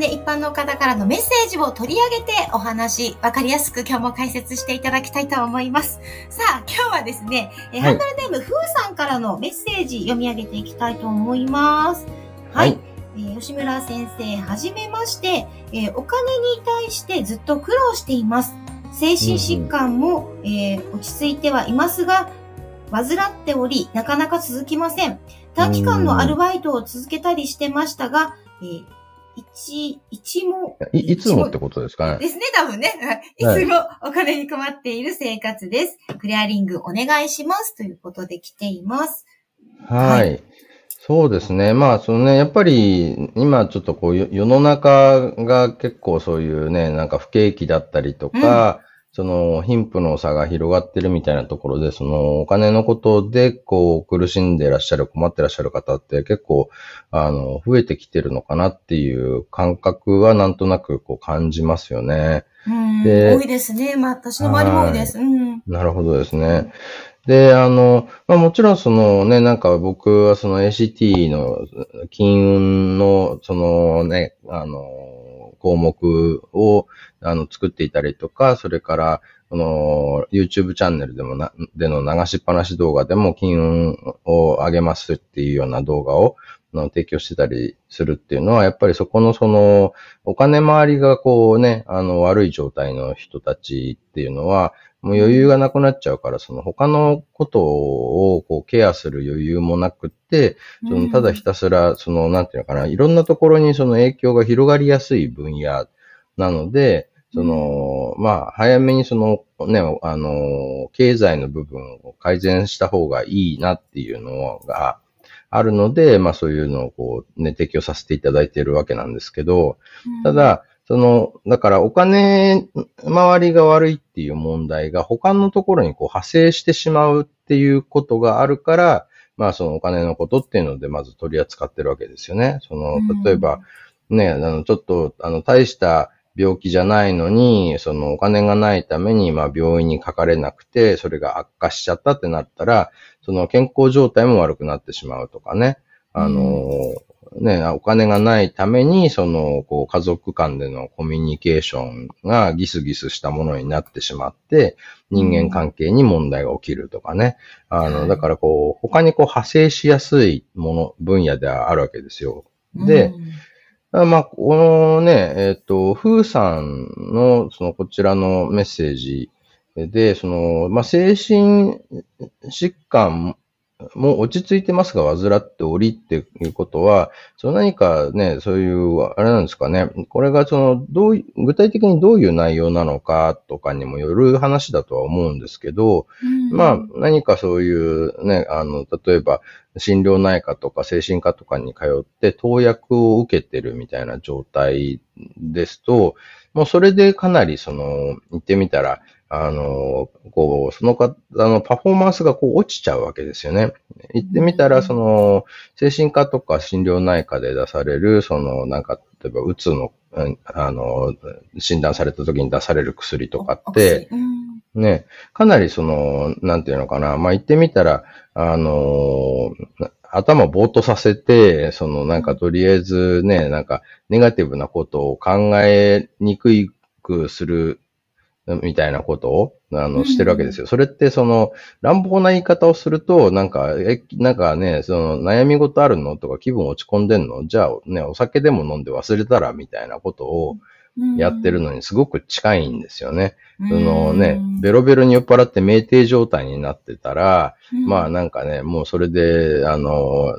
さあ今日もね、一般の方からのメッセージを取り上げてお話、わかりやすく今日も解説していただきたいと思います。さあ、今日はですね、えハンドルネーム、ふーさんからのメッセージ読み上げていきたいと思います。はい。はい、えー、吉村先生、はじめまして、えー、お金に対してずっと苦労しています。精神疾患も、うん、えー、落ち着いてはいますが、患っており、なかなか続きません。短期間のアルバイトを続けたりしてましたが、えー一、一もい。いつもってことですかね。ですね、多分ね。いつもお金に困っている生活です。はい、クリアリングお願いします。ということで来ています。はい。はい、そうですね。まあ、そのね、やっぱり、今ちょっとこう、世の中が結構そういうね、なんか不景気だったりとか、その貧富の差が広がってるみたいなところで、そのお金のことでこう苦しんでいらっしゃる、困ってらっしゃる方って結構、あの、増えてきてるのかなっていう感覚はなんとなくこう感じますよね。うん、で多いですね。まあ私の周りも多いです。うん、なるほどですね。で、あの、まあもちろんそのね、なんか僕はその ACT の金運のそのね、あの、項目をあの作っていたりとか、それから、この YouTube チャンネルでもな、での流しっぱなし動画でも金運を上げますっていうような動画をの提供してたりするっていうのは、やっぱりそこのその、お金回りがこうね、あの悪い状態の人たちっていうのは、もう余裕がなくなっちゃうから、その他のことをこうケアする余裕もなくって、そのただひたすら、その、なんていうのかな、いろんなところにその影響が広がりやすい分野なので、その、まあ、早めにその、ね、あの、経済の部分を改善した方がいいなっていうのがあるので、まあそういうのをこう、ね、提供させていただいているわけなんですけど、ただ、その、だからお金回りが悪いっていう問題が他のところにこう派生してしまうっていうことがあるから、まあそのお金のことっていうのでまず取り扱ってるわけですよね。その、例えば、ね、あの、ちょっと、あの、大した病気じゃないのに、そのお金がないために、まあ病院にかかれなくて、それが悪化しちゃったってなったら、その健康状態も悪くなってしまうとかね。あの、ね、お金がないために、その、こう、家族間でのコミュニケーションがギスギスしたものになってしまって、人間関係に問題が起きるとかね。あの、だからこう、他にこう、派生しやすいもの、分野ではあるわけですよ。で、まあ、このね、えっ、ー、と、ふうさんの、その、こちらのメッセージで、その、まあ、精神疾患もう落ち着いてますが、患っておりっていうことは、その何かね、そういう、あれなんですかね、これがその、どう、具体的にどういう内容なのかとかにもよる話だとは思うんですけど、うん、まあ、何かそういうね、あの、例えば、心療内科とか精神科とかに通って投薬を受けてるみたいな状態ですと、もうそれでかなりその、言ってみたら、あの、こう、その方のパフォーマンスがこう落ちちゃうわけですよね。言ってみたら、その、精神科とか心療内科で出される、その、なんか、例えば、うつの、あの、診断された時に出される薬とかって、ね、かなりその、なんていうのかな、まあ、言ってみたら、あの、頭ぼーっとさせて、そのなんかとりあえずね、なんかネガティブなことを考えにくくするみたいなことを、あの、してるわけですよ。それって、その、乱暴な言い方をすると、なんか、え、なんかね、その、悩み事あるのとか気分落ち込んでんの？じゃあ、ね、お酒でも飲んで忘れたら、みたいなことを、やってるのにすごく近いんですよね。そのね、ベロベロに酔っ払って酩酊状態になってたら、まあなんかね、もうそれで、あの、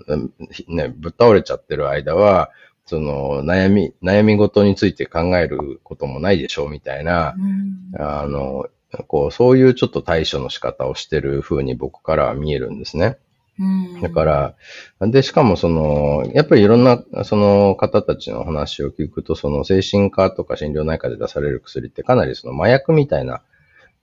ね、ぶっ倒れちゃってる間は、その悩み、悩み事について考えることもないでしょうみたいな、うん、あの、こう、そういうちょっと対処の仕方をしてる風に僕からは見えるんですね。うんだから、で、しかもその、やっぱりいろんな、その方たちの話を聞くと、その精神科とか心療内科で出される薬ってかなりその麻薬みたいな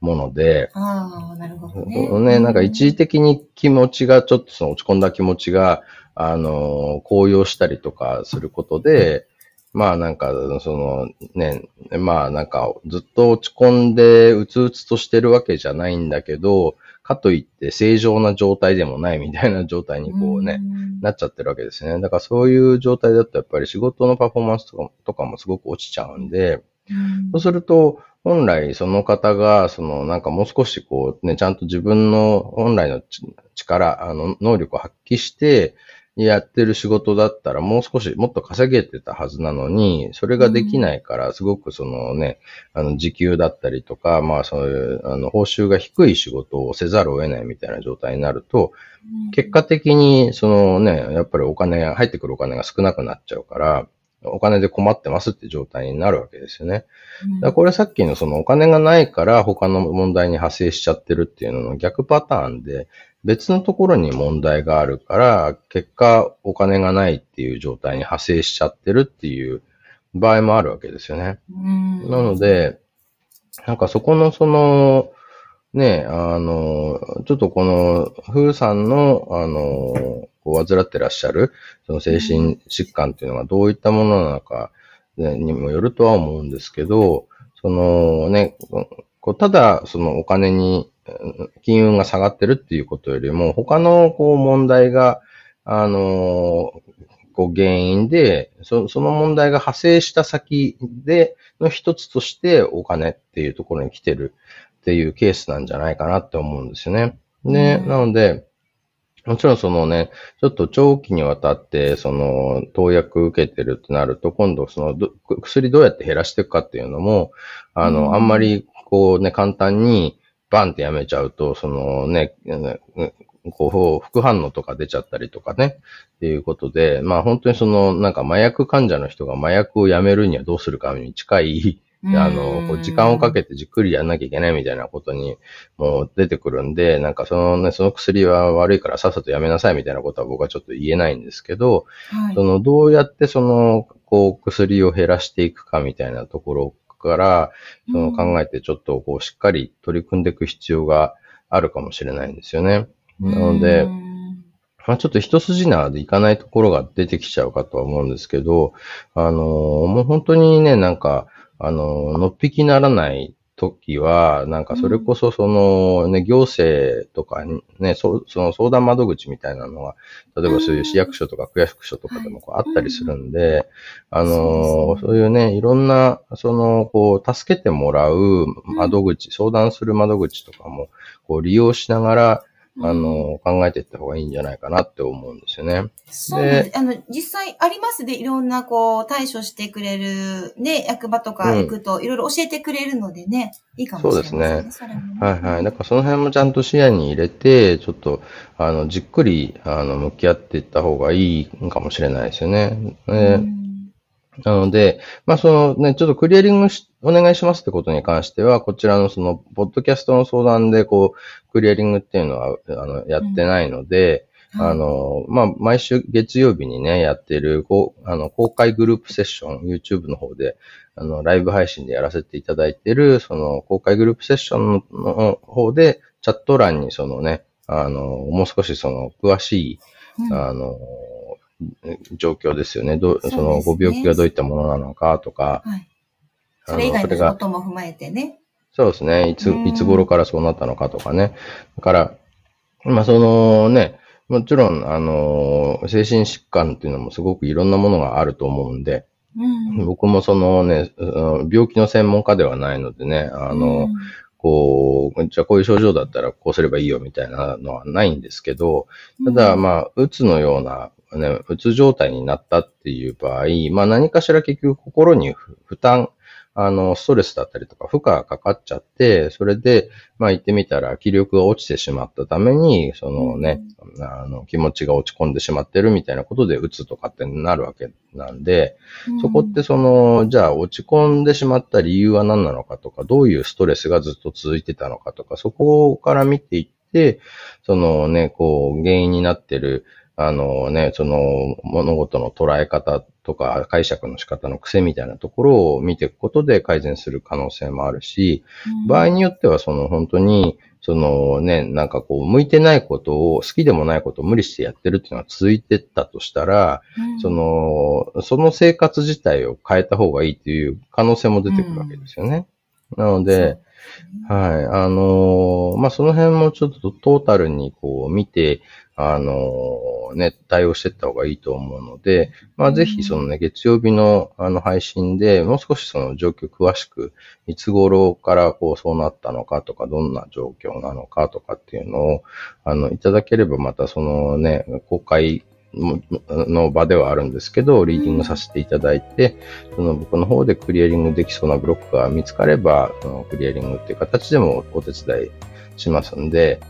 もので、ああ、なるほどね。ね、なんか一時的に気持ちが、ちょっとその落ち込んだ気持ちが、あの、高揚したりとかすることで、まあなんか、そのね、まあなんかずっと落ち込んでうつうつとしてるわけじゃないんだけど、かといって正常な状態でもないみたいな状態にこうね、ん。なっちゃってるわけですね。だからそういう状態だとやっぱり仕事のパフォーマンスとかとかもすごく落ちちゃうんで、うん。そうすると、本来その方が、そのなんかもう少しこうね、ちゃんと自分の本来のち力、あの、能力を発揮してやってる仕事だったらもう少しもっと稼げてたはずなのに、それができないから、すごくそのね、あの、時給だったりとか、まあそういう、あの、報酬が低い仕事をせざるを得ないみたいな状態になると、結果的に、そのね、やっぱりお金が、入ってくるお金が少なくなっちゃうから、お金で困ってますって状態になるわけですよね。だこれさっきのそのお金がないから他の問題に派生しちゃってるっていうのの逆パターンで、別のところに問題があるから、結果お金がないっていう状態に派生しちゃってるっていう場合もあるわけですよね。うんなので、なんかそこのその、ね、あの、ちょっとこの、風さんの、あの、こう患ってらっしゃる、その精神疾患っていうのがどういったものなのか、ねにもよるとは思うんですけど、そのね、こうただそのお金に、うん金運が下がってるっていうことよりも、他のこう問題が、あの、こう原因で、そその問題が派生した先での一つとしてお金っていうところに来てるっていうケースなんじゃないかなって思うんですよね。で、うんなので、もちろんそのね、ちょっと長期にわたって、その、投薬受けてるってなると、今度そのど、薬どうやって減らしていくかっていうのも、あの、うんあんまり、こうね、簡単に、バンってやめちゃうと、そのね、ねこう、副反応とか出ちゃったりとかね、っていうことで、まあ本当にその、なんか麻薬患者の人が麻薬をやめるにはどうするかに近い、あの、こう時間をかけてじっくりやんなきゃいけないみたいなことにもう出てくるんで、なんかそのね、その薬は悪いからさっさとやめなさいみたいなことは僕はちょっと言えないんですけど、はい。そのどうやってその、こう薬を減らしていくかみたいなところから、その考えてちょっとこうしっかり取り組んでいく必要があるかもしれないんですよね。なので、うんまあ、ちょっと一筋縄でいかないところが出てきちゃうかとは思うんですけど、あのーもう本当にね、なんか、あのーのっぴきならない時は、なんかそれこそそのね、行政とかにね、そその相談窓口みたいなのが、例えばそういう市役所とか区役所とかでもこうあったりするんで、あのそういうね、いろんな、その、こう、助けてもらう窓口、相談する窓口とかも、こう利用しながら、あの、考えていった方がいいんじゃないかなって思うんですよね。そうなんです。あの、実際ありますで、いろんなこう、対処してくれる、ね、役場とか行くと、いろいろ教えてくれるのでね、いいかもしれませんね。そうですそれもねはいはい。だからその辺もちゃんと視野に入れて、ちょっと、あの、じっくり、あの、向き合っていった方がいいかもしれないですよね。うねんなので、まあそのね、ちょっとクリアリングし、お願いしますってことに関しては、こちらのその、ポッドキャストの相談で、こう、クリアリングっていうのは、あの、やってないので、あの、まあ、毎週月曜日にね、やってる、こう、あの、公開グループセッション、YouTube の方で、あの、ライブ配信でやらせていただいてる、その、公開グループセッションの方で、チャット欄にそのね、あの、もう少しその、詳しい、うん。あの、状況ですよね。どう、その、ご病気がどういったものなのかとか、はい。それ以外のことも踏まえてね。そうですね。いつう、んいつ頃からそうなったのかとかね。だから、まあ、そのね、もちろん、あの、精神疾患っていうのもすごくいろんなものがあると思うんで、うん。僕もそのね、うん病気の専門家ではないのでね、あの、うんこう、じゃあこういう症状だったらこうすればいいよみたいなのはないんですけど、ただ、まあ、うつのような、ね、うつ状態になったっていう場合、まあ何かしら結局心に負負担、あの、ストレスだったりとか負荷がかかっちゃって、それで、まあ言ってみたら気力が落ちてしまったために、そのね、あの、気持ちが落ち込んでしまってるみたいなことでうつとかってなるわけなんで、そこってその、じゃあ落ち込んでしまった理由は何なのかとか、どういうストレスがずっと続いてたのかとか、そこから見ていって、そのね、こう、原因になってる、あのね、その物事の捉え方とか解釈の仕方の癖みたいなところを見ていくことで改善する可能性もあるし、場合によってはその本当に、そのね、なんかこう、向いてないことを、好きでもないことを無理してやってるっていうのが続いてったとしたら、うん、その、その生活自体を変えた方がいいっていう可能性も出てくるわけですよね。うん、なので、はい。あのー、まあ、その辺もちょっとトータルにこう見て、あのー、ね、対応していった方がいいと思うので、まあ、ぜひそのね、月曜日のあの配信でもう少しその状況詳しく、いつ頃からこうそうなったのかとか、どんな状況なのかとかっていうのを、あの、いただければまたそのね、公開の場ではあるんですけど、リーディングさせていただいて、その僕の方でクリアリングできそうなブロックが見つかれば、そのクリアリングっていう形でもお手伝いしますんで、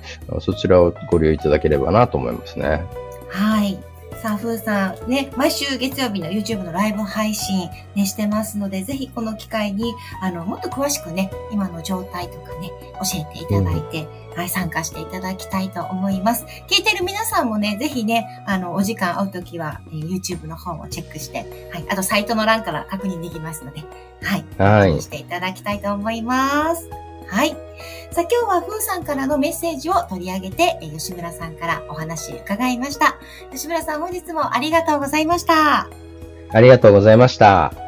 そちらをご利用いただければなと思いますね。はい。さあ、ふうさん、ね、毎週月曜日の YouTube のライブ配信ね、してますので、ぜひこの機会に、あの、もっと詳しくね、今の状態とかね、教えていただいて、うん、はい、参加していただきたいと思います。聞いてる皆さんもね、ぜひね、あの、お時間合うときは、え YouTube の方もチェックして、はい、あとサイトの欄から確認できますので、はい、はい。していただきたいと思います。はい。さあ、今日はふーさんからのメッセージを取り上げて、吉村さんからお話伺いました。吉村さん、本日もありがとうございました。ありがとうございました。